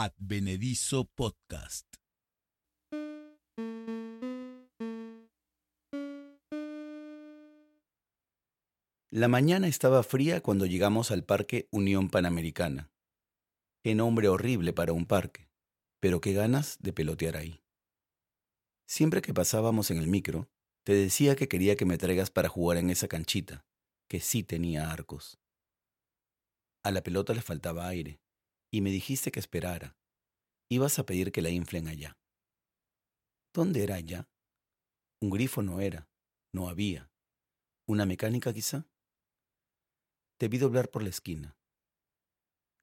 Advenedizo Podcast. La mañana estaba fría cuando llegamos al Parque Unión Panamericana. Qué nombre horrible para un parque, pero qué ganas de pelotear ahí. Siempre que pasábamos en el micro, te decía que quería que me traigas para jugar en esa canchita, que sí tenía arcos. A la pelota le faltaba aire, y me dijiste que esperara. Ibas a pedir que la inflen allá. ¿Dónde era allá? Un grifo no era, no había. ¿Una mecánica quizá? Te vi doblar por la esquina.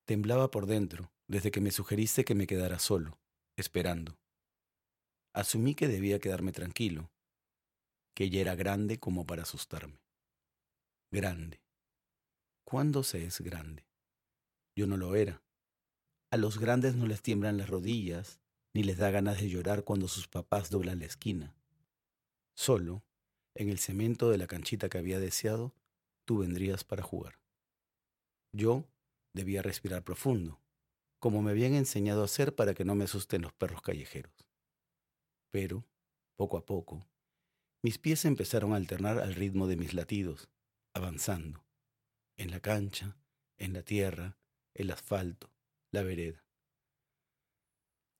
Temblaba por dentro desde que me sugeriste que me quedara solo, esperando. Asumí que debía quedarme tranquilo, que ella era grande como para asustarme. Grande. ¿Cuándo se es grande? Yo no lo era. A los grandes no les tiemblan las rodillas, ni les da ganas de llorar cuando sus papás doblan la esquina. Solo, en el cemento de la canchita que había deseado, tú vendrías para jugar. Yo debía respirar profundo, como me habían enseñado a hacer para que no me asusten los perros callejeros. Pero, poco a poco, mis pies empezaron a alternar al ritmo de mis latidos, avanzando, en la cancha, en la tierra, el asfalto, la vereda.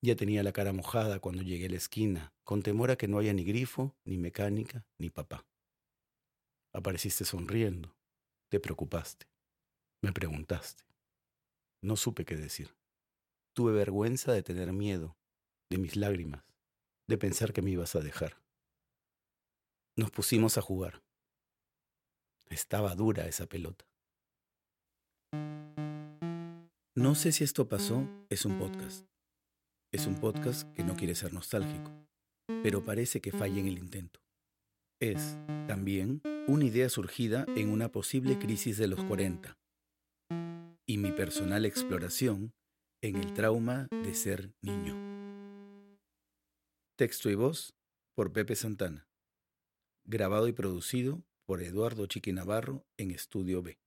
Ya tenía la cara mojada cuando llegué a la esquina, con temor a que no haya ni grifo, ni mecánica, ni papá. Apareciste sonriendo, te preocupaste, me preguntaste. No supe qué decir. Tuve vergüenza de tener miedo, de mis lágrimas, de pensar que me ibas a dejar. Nos pusimos a jugar. Estaba dura esa pelota. No sé si esto pasó, es un podcast. Es un podcast que no quiere ser nostálgico, pero parece que falla en el intento. Es, también, una idea surgida en una posible crisis de los 40 y mi personal exploración en el trauma de ser niño. Texto y voz por Pepe Santana. Grabado y producido por Eduardo Chiqui Navarro en Estudio B.